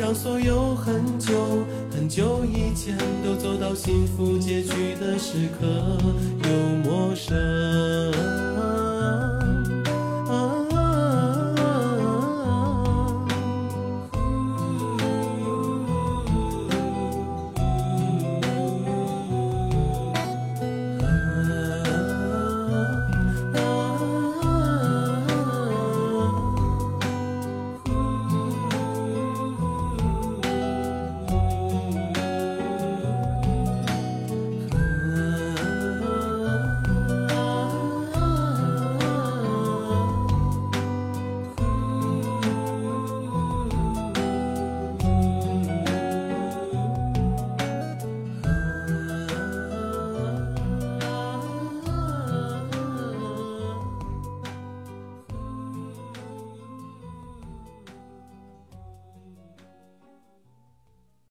让所有很久很久以前都走到幸福结局的时刻又陌生。